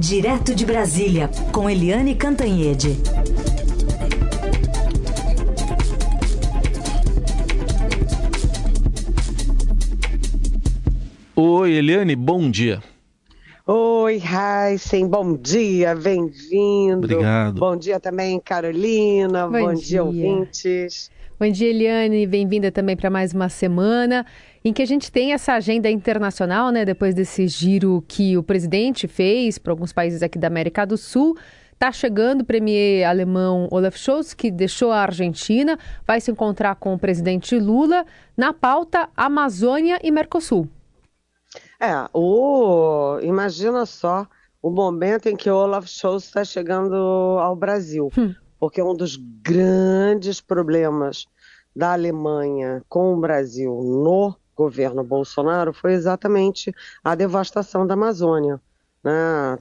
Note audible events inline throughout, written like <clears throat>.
Direto de Brasília, com Eliane Cantanhede. Oi, Eliane, bom dia. Oi, Heisen, bom dia, bem-vindo. Obrigado. Bom dia também, Carolina. Bom, bom dia, dia, ouvintes. Bom dia, Eliane, bem-vinda também para mais uma semana em que a gente tem essa agenda internacional, né? Depois desse giro que o presidente fez para alguns países aqui da América do Sul. Está chegando o premier alemão Olaf Scholz, que deixou a Argentina, vai se encontrar com o presidente Lula. Na pauta, Amazônia e Mercosul. É, o... imagina só o momento em que Olaf Scholz está chegando ao Brasil. Hum. Porque um dos grandes problemas da Alemanha com o Brasil no governo Bolsonaro foi exatamente a devastação da Amazônia. Né?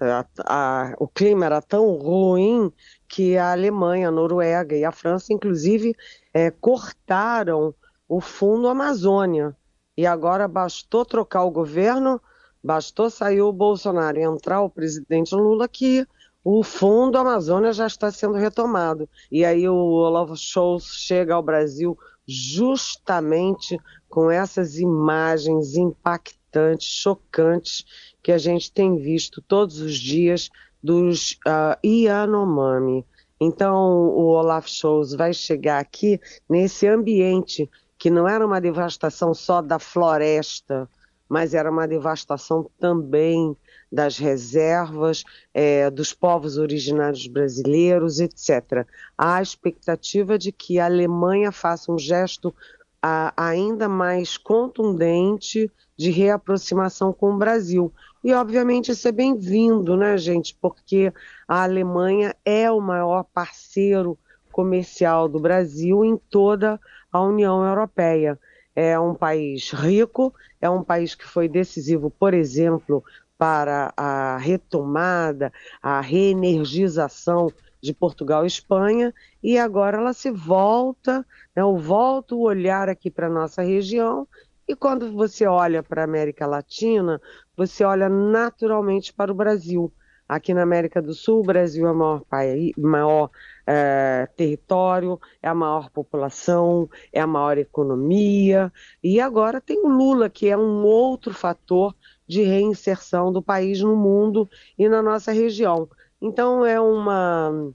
A, a, o clima era tão ruim que a Alemanha, a Noruega e a França, inclusive, é, cortaram o fundo Amazônia. E agora bastou trocar o governo, bastou sair o Bolsonaro e entrar o presidente Lula que o fundo Amazônia já está sendo retomado. E aí o Olavo Scholz chega ao Brasil justamente com essas imagens impactantes, chocantes, que a gente tem visto todos os dias dos uh, Yanomami. Então, o Olaf Scholz vai chegar aqui nesse ambiente que não era uma devastação só da floresta, mas era uma devastação também das reservas, é, dos povos originários brasileiros, etc. Há a expectativa de que a Alemanha faça um gesto a, ainda mais contundente de reaproximação com o Brasil. E, obviamente, isso é bem-vindo, né, gente? Porque a Alemanha é o maior parceiro comercial do Brasil em toda a União Europeia. É um país rico, é um país que foi decisivo, por exemplo, para a retomada, a reenergização de Portugal e Espanha, e agora ela se volta, né, eu volto o olhar aqui para a nossa região, e quando você olha para a América Latina, você olha naturalmente para o Brasil. Aqui na América do Sul, o Brasil é o maior, país, maior é, território, é a maior população, é a maior economia, e agora tem o Lula, que é um outro fator de reinserção do país no mundo e na nossa região. Então é uma,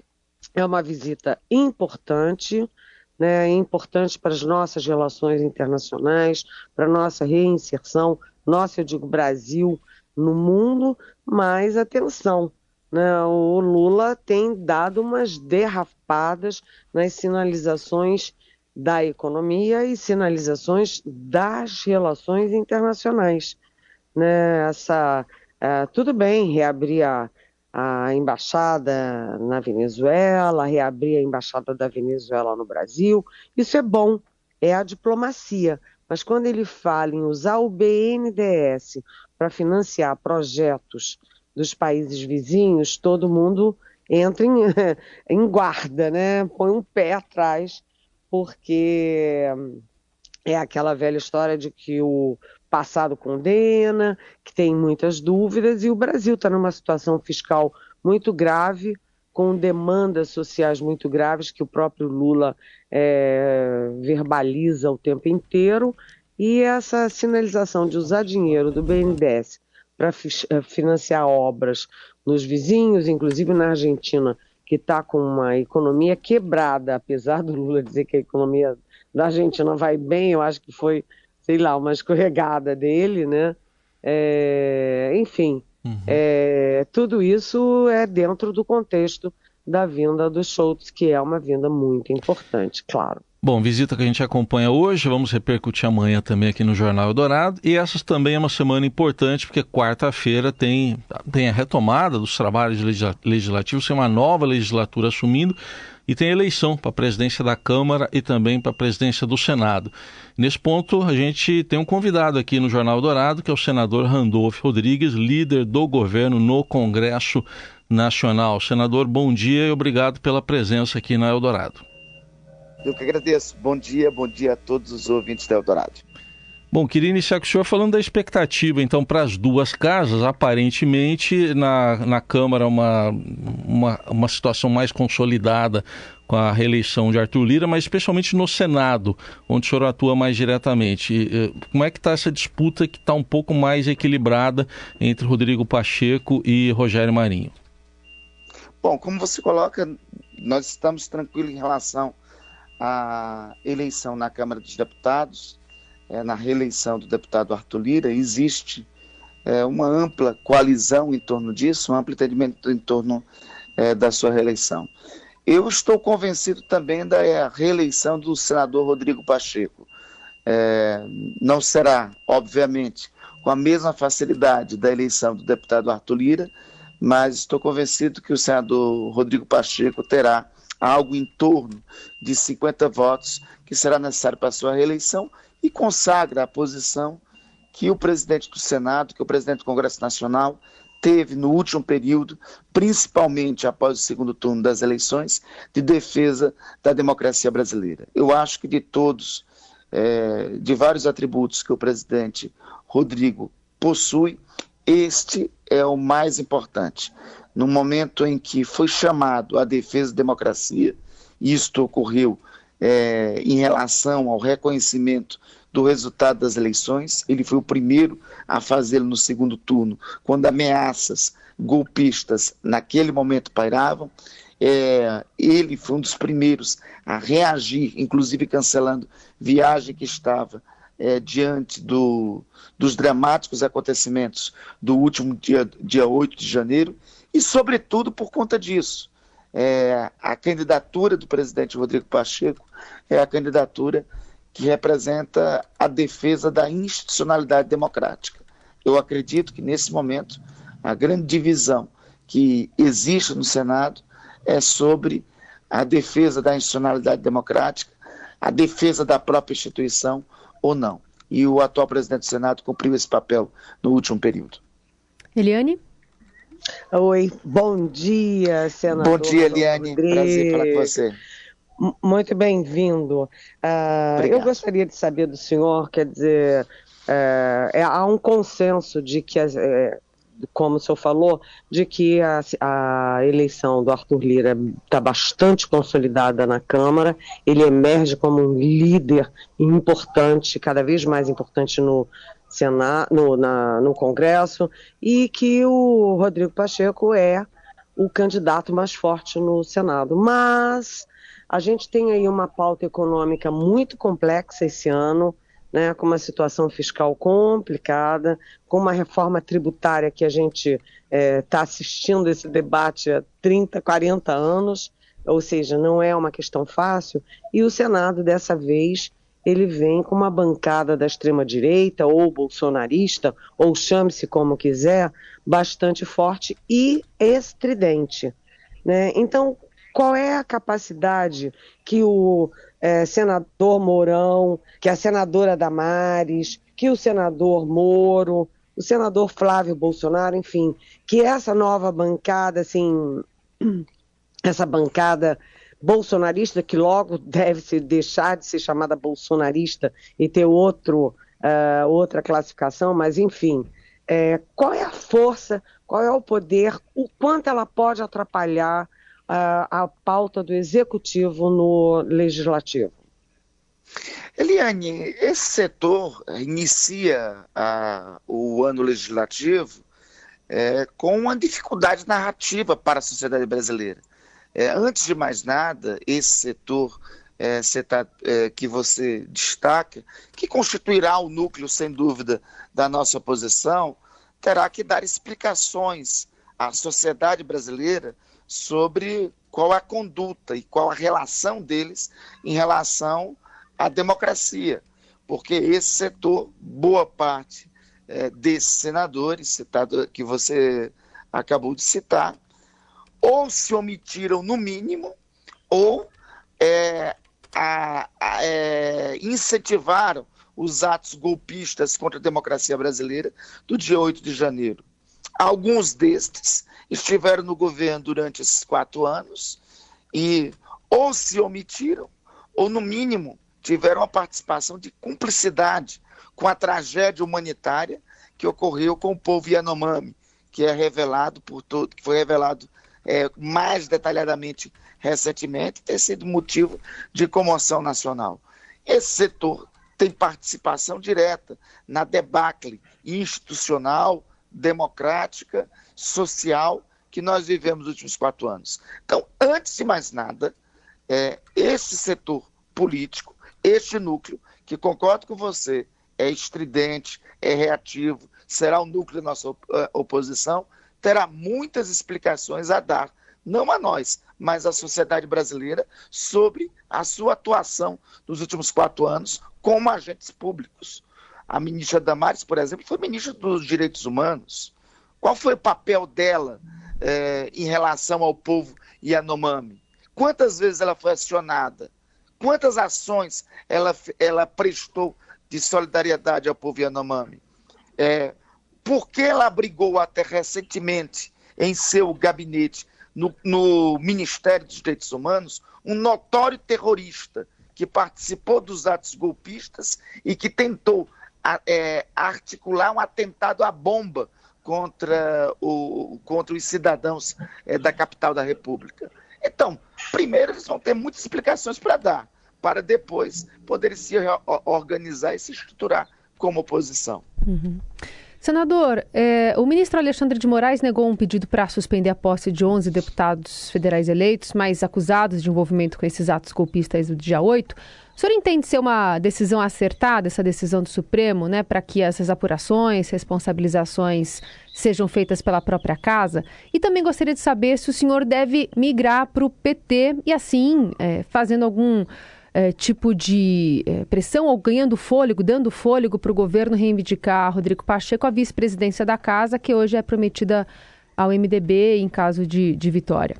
é uma visita importante, né, importante para as nossas relações internacionais, para a nossa reinserção, nossa, eu digo Brasil, no mundo, mas atenção, né, o Lula tem dado umas derrapadas nas sinalizações da economia e sinalizações das relações internacionais. Né, essa, uh, tudo bem reabrir a, a embaixada na Venezuela, reabrir a embaixada da Venezuela no Brasil. Isso é bom, é a diplomacia. Mas quando ele fala em usar o BNDES para financiar projetos dos países vizinhos, todo mundo entra em, <laughs> em guarda, né? Põe um pé atrás, porque é aquela velha história de que o passado condena, que tem muitas dúvidas, e o Brasil está numa situação fiscal muito grave, com demandas sociais muito graves, que o próprio Lula é, verbaliza o tempo inteiro, e essa sinalização de usar dinheiro do BNDES para eh, financiar obras nos vizinhos, inclusive na Argentina, que está com uma economia quebrada, apesar do Lula dizer que a economia da Argentina vai bem, eu acho que foi sei lá, uma <laughs> escorregada dele, né? É, enfim, uhum. é, tudo isso é dentro do contexto da vinda do Schultz, que é uma vinda muito importante, claro. Bom, visita que a gente acompanha hoje, vamos repercutir amanhã também aqui no Jornal Eldorado. E essa também é uma semana importante, porque quarta-feira tem, tem a retomada dos trabalhos legislativos, tem uma nova legislatura assumindo e tem eleição para a presidência da Câmara e também para a presidência do Senado. Nesse ponto, a gente tem um convidado aqui no Jornal Dourado, que é o senador Randolph Rodrigues, líder do governo no Congresso Nacional. Senador, bom dia e obrigado pela presença aqui na Eldorado. Eu que agradeço. Bom dia, bom dia a todos os ouvintes da Eldorado. Bom, queria iniciar com o senhor falando da expectativa, então, para as duas casas. Aparentemente, na, na Câmara, uma, uma, uma situação mais consolidada com a reeleição de Arthur Lira, mas especialmente no Senado, onde o senhor atua mais diretamente. Como é que está essa disputa que está um pouco mais equilibrada entre Rodrigo Pacheco e Rogério Marinho? Bom, como você coloca, nós estamos tranquilos em relação à eleição na Câmara dos Deputados é, na reeleição do deputado Arthur Lira, existe é, uma ampla coalizão em torno disso, um amplo entendimento em torno é, da sua reeleição. Eu estou convencido também da é, reeleição do senador Rodrigo Pacheco. É, não será, obviamente, com a mesma facilidade da eleição do deputado Arthur Lira, mas estou convencido que o senador Rodrigo Pacheco terá algo em torno de 50 votos que será necessário para a sua reeleição e consagra a posição que o presidente do Senado, que o presidente do Congresso Nacional teve no último período, principalmente após o segundo turno das eleições, de defesa da democracia brasileira. Eu acho que de todos, é, de vários atributos que o presidente Rodrigo possui, este é o mais importante. No momento em que foi chamado à defesa da democracia, isto ocorreu é, em relação ao reconhecimento do resultado das eleições. Ele foi o primeiro a fazê-lo no segundo turno, quando ameaças golpistas naquele momento pairavam. É, ele foi um dos primeiros a reagir, inclusive cancelando viagem que estava é, diante do, dos dramáticos acontecimentos do último dia, dia 8 de janeiro, e, sobretudo, por conta disso é, a candidatura do presidente Rodrigo Pacheco é a candidatura que representa a defesa da institucionalidade democrática. Eu acredito que, nesse momento, a grande divisão que existe no Senado é sobre a defesa da institucionalidade democrática, a defesa da própria instituição ou não. E o atual presidente do Senado cumpriu esse papel no último período. Eliane? Oi, bom dia, senador. Bom dia, Eliane. Prazer falar com você. Muito bem-vindo. Uh, eu gostaria de saber do senhor, quer dizer, uh, é, há um consenso de que, uh, como o senhor falou, de que a, a eleição do Arthur Lira está bastante consolidada na Câmara, ele emerge como um líder importante, cada vez mais importante no, Senado, no, na, no Congresso, e que o Rodrigo Pacheco é o candidato mais forte no Senado. Mas a gente tem aí uma pauta econômica muito complexa esse ano, né, com uma situação fiscal complicada, com uma reforma tributária que a gente está é, tá assistindo esse debate há 30, 40 anos, ou seja, não é uma questão fácil, e o Senado, dessa vez, ele vem com uma bancada da extrema-direita, ou bolsonarista, ou chame-se como quiser, bastante forte e estridente. Né? Então, qual é a capacidade que o é, senador Mourão, que a senadora Damares, que o senador Moro, o senador Flávio Bolsonaro, enfim, que essa nova bancada, assim, <clears throat> essa bancada bolsonarista, que logo deve se deixar de ser chamada bolsonarista e ter outro, uh, outra classificação, mas enfim, é, qual é a força, qual é o poder, o quanto ela pode atrapalhar uh, a pauta do executivo no legislativo? Eliane, esse setor inicia uh, o ano legislativo é, com uma dificuldade narrativa para a sociedade brasileira. É, antes de mais nada, esse setor é, setar, é, que você destaca, que constituirá o núcleo, sem dúvida, da nossa oposição, terá que dar explicações à sociedade brasileira sobre qual a conduta e qual a relação deles em relação à democracia. Porque esse setor, boa parte é, desses senadores citado, que você acabou de citar, ou se omitiram no mínimo, ou é, a, a, é, incentivaram os atos golpistas contra a democracia brasileira do dia 8 de janeiro. Alguns destes estiveram no governo durante esses quatro anos e ou se omitiram, ou no mínimo tiveram a participação de cumplicidade com a tragédia humanitária que ocorreu com o povo Yanomami, que é revelado por todo, que foi revelado é, mais detalhadamente recentemente, tem sido motivo de comoção nacional. Esse setor tem participação direta na debacle institucional, democrática, social que nós vivemos nos últimos quatro anos. Então, antes de mais nada, é, esse setor político, este núcleo, que concordo com você, é estridente, é reativo, será o núcleo da nossa eh, oposição, terá muitas explicações a dar, não a nós, mas à sociedade brasileira, sobre a sua atuação nos últimos quatro anos como agentes públicos. A ministra Damares, por exemplo, foi ministra dos Direitos Humanos. Qual foi o papel dela eh, em relação ao povo Yanomami? Quantas vezes ela foi acionada? Quantas ações ela, ela prestou de solidariedade ao povo Yanomami? É, por que ela abrigou até recentemente em seu gabinete, no, no Ministério dos Direitos Humanos, um notório terrorista que participou dos atos golpistas e que tentou é, articular um atentado à bomba contra, o, contra os cidadãos é, da capital da República. Então, primeiro eles vão ter muitas explicações para dar, para depois poderem se organizar e se estruturar como oposição. Uhum. Senador, é, o ministro Alexandre de Moraes negou um pedido para suspender a posse de 11 deputados federais eleitos, mas acusados de envolvimento com esses atos golpistas do dia 8. O senhor entende ser uma decisão acertada, essa decisão do Supremo, né, para que essas apurações, responsabilizações sejam feitas pela própria casa? E também gostaria de saber se o senhor deve migrar para o PT e, assim, é, fazendo algum é, tipo de é, pressão ou ganhando fôlego, dando fôlego para o governo reivindicar Rodrigo Pacheco a vice-presidência da casa, que hoje é prometida ao MDB em caso de, de vitória?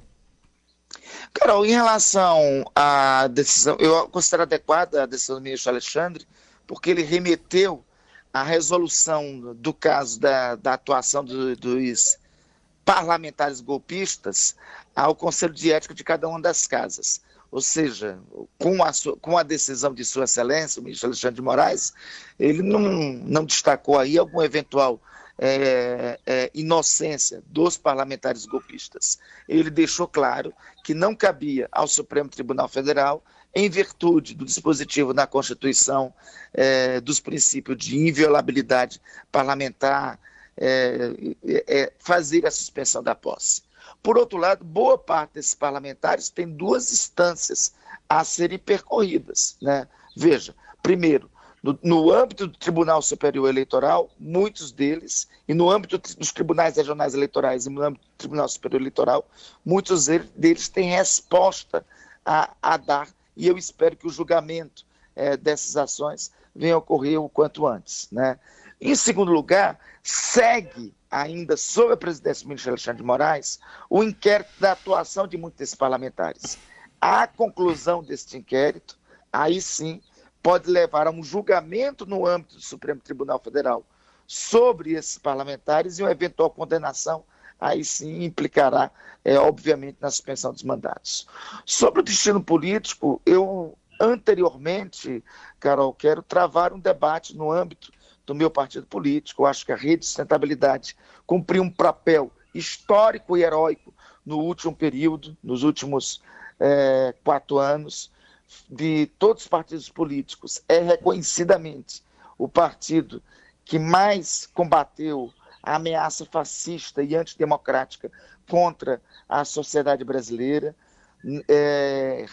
Carol, em relação à decisão, eu considero adequada a decisão do ministro Alexandre, porque ele remeteu a resolução do caso da, da atuação do, dos parlamentares golpistas ao Conselho de Ética de cada uma das casas. Ou seja, com a, com a decisão de Sua Excelência, o ministro Alexandre de Moraes, ele não, não destacou aí algum eventual é, é, inocência dos parlamentares golpistas. Ele deixou claro que não cabia ao Supremo Tribunal Federal, em virtude do dispositivo na Constituição é, dos princípios de inviolabilidade parlamentar, é, é, fazer a suspensão da posse. Por outro lado, boa parte desses parlamentares tem duas instâncias a serem percorridas. Né? Veja, primeiro, no, no, âmbito do Tribunal Superior Eleitoral, muitos deles, e no âmbito dos tribunais regionais eleitorais e no âmbito do Tribunal Superior Eleitoral, muitos deles têm resposta a, a dar, e eu espero que o julgamento é, dessas ações venha a ocorrer o quanto antes. Né? Em segundo lugar, segue ainda sob a presidência do ministro Alexandre de Moraes, o inquérito da atuação de muitos desses parlamentares. A conclusão deste inquérito, aí sim, pode levar a um julgamento no âmbito do Supremo Tribunal Federal sobre esses parlamentares e uma eventual condenação, aí sim implicará, é, obviamente, na suspensão dos mandatos. Sobre o destino político, eu anteriormente, Carol, quero travar um debate no âmbito do meu partido político. Eu acho que a Rede de Sustentabilidade cumpriu um papel histórico e heróico no último período, nos últimos é, quatro anos, de todos os partidos políticos. É reconhecidamente o partido que mais combateu a ameaça fascista e antidemocrática contra a sociedade brasileira. É,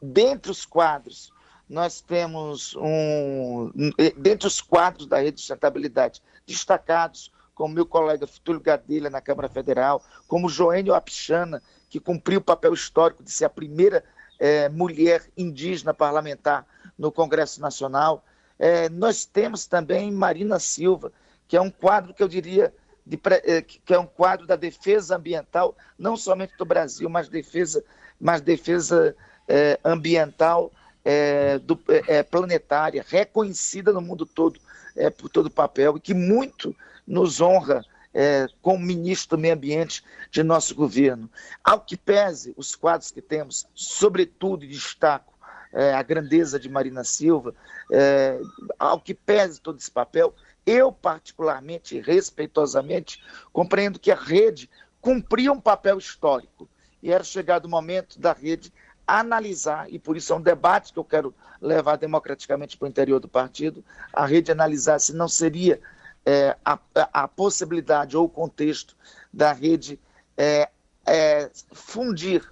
dentre os quadros nós temos um, dentre os quadros da rede de sustentabilidade, destacados como meu colega Túlio Gadelha na Câmara Federal, como Joênio Apichana, que cumpriu o papel histórico de ser a primeira é, mulher indígena parlamentar no Congresso Nacional. É, nós temos também Marina Silva, que é um quadro que eu diria de, é, que é um quadro da defesa ambiental, não somente do Brasil, mas defesa, mas defesa é, ambiental é, do, é, é, planetária, reconhecida no mundo todo é, por todo o papel, e que muito nos honra é, como ministro do Meio Ambiente de nosso governo. Ao que pese os quadros que temos, sobretudo, destaco é, a grandeza de Marina Silva, é, ao que pese todo esse papel, eu, particularmente, respeitosamente, compreendo que a rede cumpria um papel histórico e era chegado o momento da rede analisar, e por isso é um debate que eu quero levar democraticamente para o interior do partido, a rede analisar se não seria é, a, a, possibilidade ou o contexto da rede é, é, fundir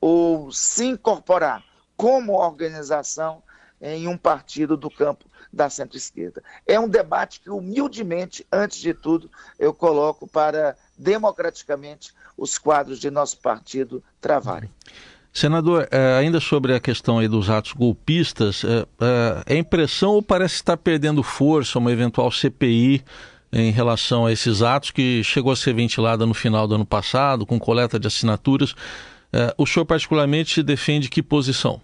ou se incorporar como organização em um partido do campo da centro-esquerda. É um debate que, humildemente, antes de tudo, eu coloco para democraticamente os quadros de nosso partido travarem. Senador, é, ainda sobre a questão aí dos atos golpistas, é, é, é impressão ou parece estar perdendo força uma eventual CPI em relação a esses atos que chegou a ser ventilada no final do ano passado, com coleta de assinaturas. O senhor particularmente defende que posição?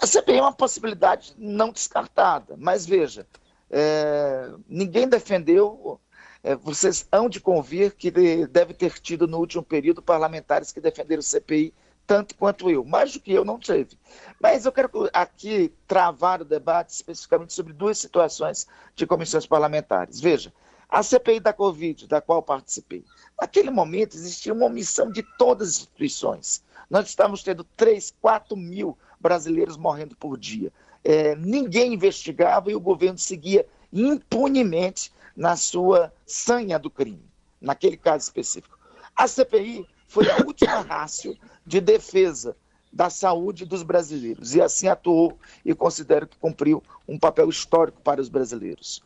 A CPI é uma possibilidade não descartada, mas veja, é, ninguém defendeu. É, vocês hão de convir que deve ter tido no último período parlamentares que defenderam CPI tanto quanto eu, mais do que eu não teve. Mas eu quero aqui travar o debate especificamente sobre duas situações de comissões parlamentares. Veja, a CPI da Covid, da qual participei, naquele momento existia uma omissão de todas as instituições. Nós estávamos tendo 3, 4 mil brasileiros morrendo por dia. É, ninguém investigava e o governo seguia impunemente na sua sanha do crime, naquele caso específico. A CPI foi a última <laughs> rácio de defesa da saúde dos brasileiros e assim atuou e considero que cumpriu um papel histórico para os brasileiros.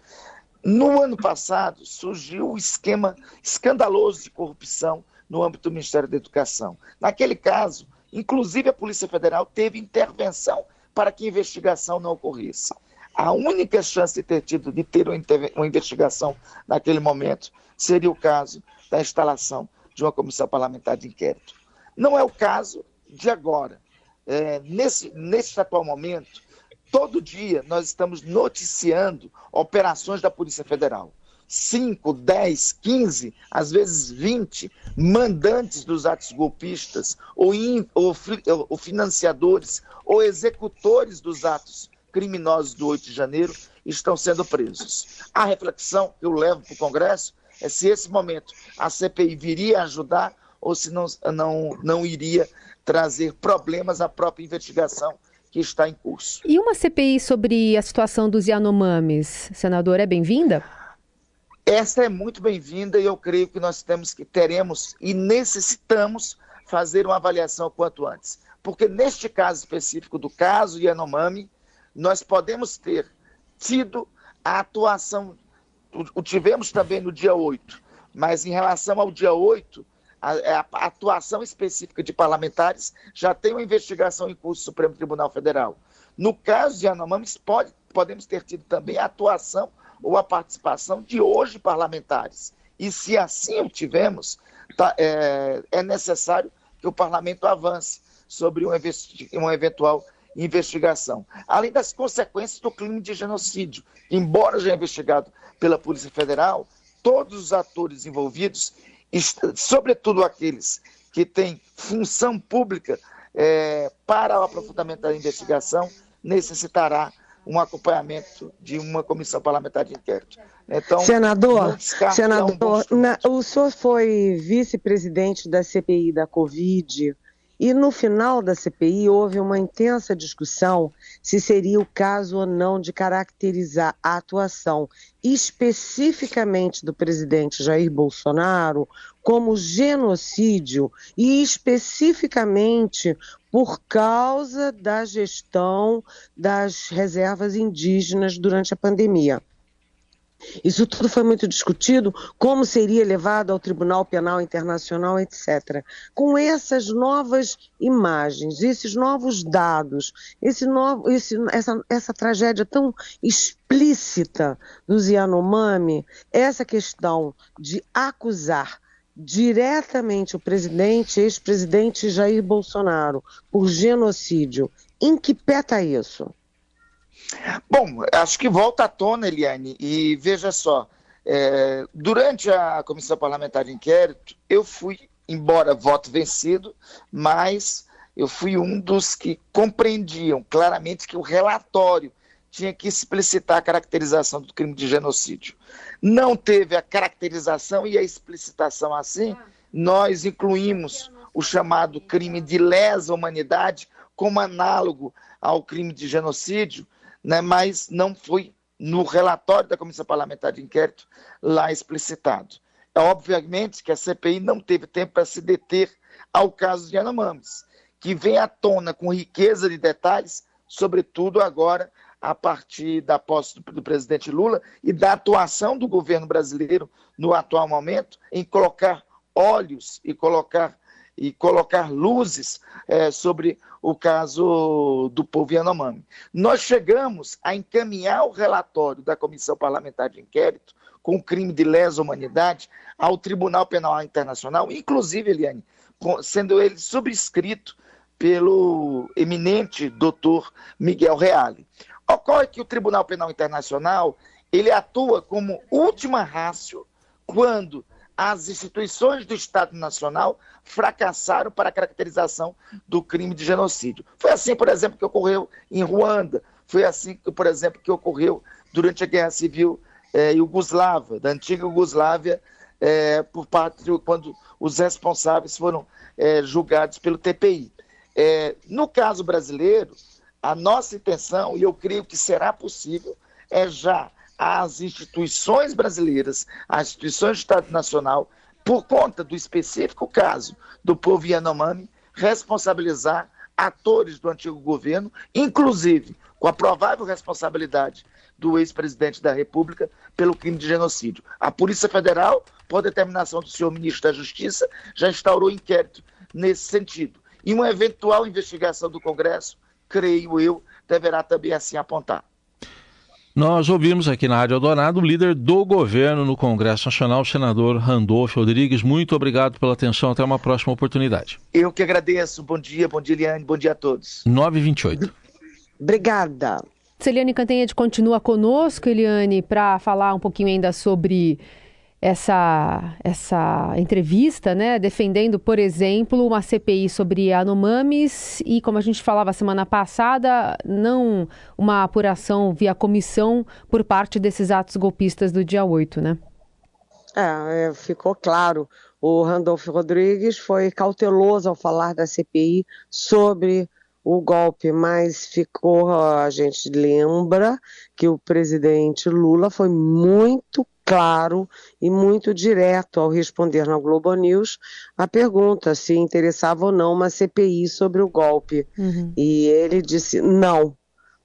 No ano passado, surgiu o um esquema escandaloso de corrupção no âmbito do Ministério da Educação. Naquele caso, inclusive a Polícia Federal teve intervenção para que a investigação não ocorresse. A única chance de ter tido de ter uma investigação naquele momento seria o caso da instalação de uma comissão parlamentar de inquérito. Não é o caso de agora. É, nesse, nesse atual momento, Todo dia nós estamos noticiando operações da Polícia Federal. 5, 10, 15, às vezes 20 mandantes dos atos golpistas, ou, in, ou, ou financiadores, ou executores dos atos criminosos do 8 de janeiro estão sendo presos. A reflexão que eu levo para o Congresso é se esse momento a CPI viria ajudar ou se não, não, não iria trazer problemas à própria investigação que está em curso. E uma CPI sobre a situação dos Yanomamis, senador, é bem-vinda? Essa é muito bem-vinda e eu creio que nós temos que teremos e necessitamos fazer uma avaliação quanto antes. Porque neste caso específico do caso Yanomami, nós podemos ter tido a atuação, o tivemos também no dia 8, mas em relação ao dia 8, é a, a, atuação específica de parlamentares já tem uma investigação em curso no Supremo Tribunal Federal. No caso de Yanomamis, pode, podemos ter tido também a atuação ou a participação de hoje parlamentares. E se assim o tivemos, tá, é, é, necessário que o parlamento avance sobre uma, uma eventual investigação. Além das consequências do crime de genocídio, embora já investigado pela Polícia Federal, todos os atores envolvidos sobretudo aqueles que têm função pública é, para o aprofundamento da investigação, necessitará um acompanhamento de uma comissão parlamentar de inquérito. Então, senador, senador, um na, o senhor foi vice-presidente da CPI da Covid. E no final da CPI houve uma intensa discussão se seria o caso ou não de caracterizar a atuação especificamente do presidente Jair Bolsonaro como genocídio e especificamente por causa da gestão das reservas indígenas durante a pandemia. Isso tudo foi muito discutido, como seria levado ao Tribunal Penal Internacional, etc. Com essas novas imagens, esses novos dados, esse novo, esse, essa, essa tragédia tão explícita dos Yanomami, essa questão de acusar diretamente o presidente, ex-presidente Jair Bolsonaro, por genocídio, em que pé está isso? Bom, acho que volta à tona, Eliane, e veja só, é, durante a Comissão Parlamentar de Inquérito, eu fui, embora voto vencido, mas eu fui um dos que compreendiam claramente que o relatório tinha que explicitar a caracterização do crime de genocídio. Não teve a caracterização e a explicitação assim, nós incluímos o chamado crime de lesa humanidade como análogo ao crime de genocídio, né, mas não foi no relatório da Comissão Parlamentar de Inquérito lá explicitado. É obviamente que a CPI não teve tempo para se deter ao caso de Yanomamis, que vem à tona com riqueza de detalhes, sobretudo agora a partir da posse do, do, presidente Lula e da atuação do governo brasileiro no atual momento em colocar olhos e colocar e colocar luzes é, sobre o caso do povo Yanomami. Nós chegamos a encaminhar o relatório da Comissão Parlamentar de Inquérito com o crime de lesa humanidade ao Tribunal Penal Internacional, inclusive, Eliane, sendo ele subscrito pelo eminente doutor Miguel Reale. Ocorre que o Tribunal Penal Internacional ele atua como última rácio quando as instituições do Estado Nacional fracassaram para a caracterização do crime de genocídio. Foi assim, por exemplo, que ocorreu em Ruanda, foi assim, por exemplo, que ocorreu durante a Guerra Civil é, Iugoslava, da antiga Iugoslávia, é, por parte de, quando os responsáveis foram é, julgados pelo TPI. No caso brasileiro, a nossa intenção, e eu creio que será possível, é já as instituições brasileiras, as instituições do Estado Nacional, por conta do específico caso do povo Yanomami, responsabilizar atores do antigo governo, inclusive com a provável responsabilidade do ex-presidente da República pelo crime de genocídio. A Polícia Federal, por determinação do senhor ministro da Justiça, já instaurou inquérito nesse sentido. E uma eventual investigação do Congresso, creio eu, deverá também assim apontar. Nós ouvimos aqui na Rádio Eldorado o líder do governo no Congresso Nacional, o senador Randolfo Rodrigues. Muito obrigado pela atenção. Até uma próxima oportunidade. Eu que agradeço. Bom dia, bom dia, Eliane. Bom dia a todos. 9h28. Obrigada. Celiane Cantanhede continua conosco, Eliane, para falar um pouquinho ainda sobre essa, essa entrevista, né, defendendo, por exemplo, uma CPI sobre Anomames e, como a gente falava semana passada, não uma apuração via comissão por parte desses atos golpistas do dia 8, né? É, é, ficou claro. O Randolfo Rodrigues foi cauteloso ao falar da CPI sobre o golpe, mas ficou, a gente lembra que o presidente Lula foi muito claro e muito direto ao responder na Globo News a pergunta se interessava ou não uma CPI sobre o golpe. Uhum. E ele disse não.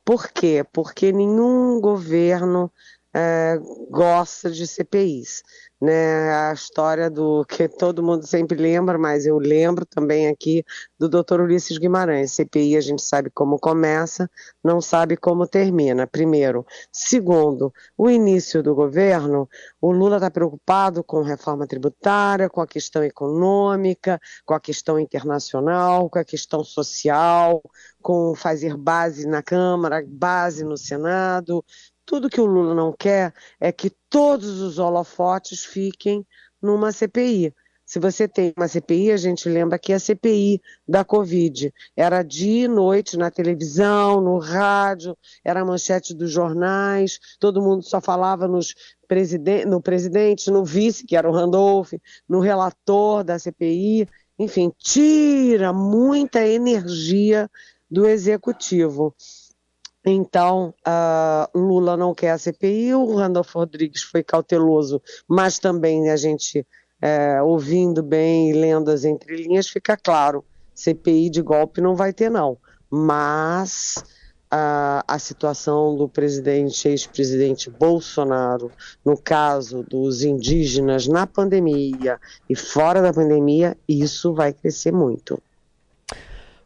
Por quê? Porque nenhum governo é, gosta de CPIs né, a história do que todo mundo sempre lembra, mas eu lembro também aqui do Dr. Ulisses Guimarães. CPI a gente sabe como começa, não sabe como termina. Primeiro, segundo, o início do governo, o Lula está preocupado com reforma tributária, com a questão econômica, com a questão internacional, com a questão social, com fazer base na Câmara, base no Senado, tudo que o Lula não quer é que todos os holofotes fiquem numa CPI. Se você tem uma CPI, a gente lembra que a CPI da Covid era dia e noite na televisão, no rádio, era a manchete dos jornais, todo mundo só falava nos presiden no presidente, no vice, que era o Randolph, no relator da CPI. Enfim, tira muita energia do executivo. Então, uh, Lula não quer a CPI, o Randolfo Rodrigues foi cauteloso, mas também a gente, é, ouvindo bem e lendo as entrelinhas, fica claro, CPI de golpe não vai ter não, mas uh, a situação do presidente, ex-presidente Bolsonaro, no caso dos indígenas na pandemia e fora da pandemia, isso vai crescer muito.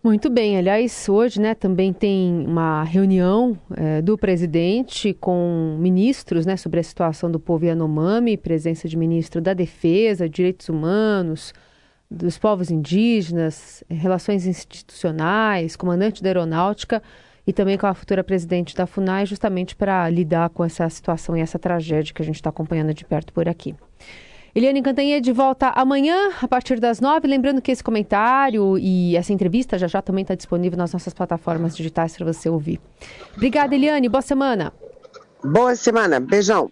Muito bem, aliás, hoje né, também tem uma reunião é, do presidente com ministros né, sobre a situação do povo Yanomami, presença de ministro da Defesa, Direitos Humanos, dos povos indígenas, relações institucionais, comandante da aeronáutica e também com a futura presidente da FUNAI, justamente para lidar com essa situação e essa tragédia que a gente está acompanhando de perto por aqui. Eliane Cantanhede volta amanhã, a partir das nove. Lembrando que esse comentário e essa entrevista já já também está disponível nas nossas plataformas digitais para você ouvir. Obrigada, Eliane. Boa semana. Boa semana. Beijão.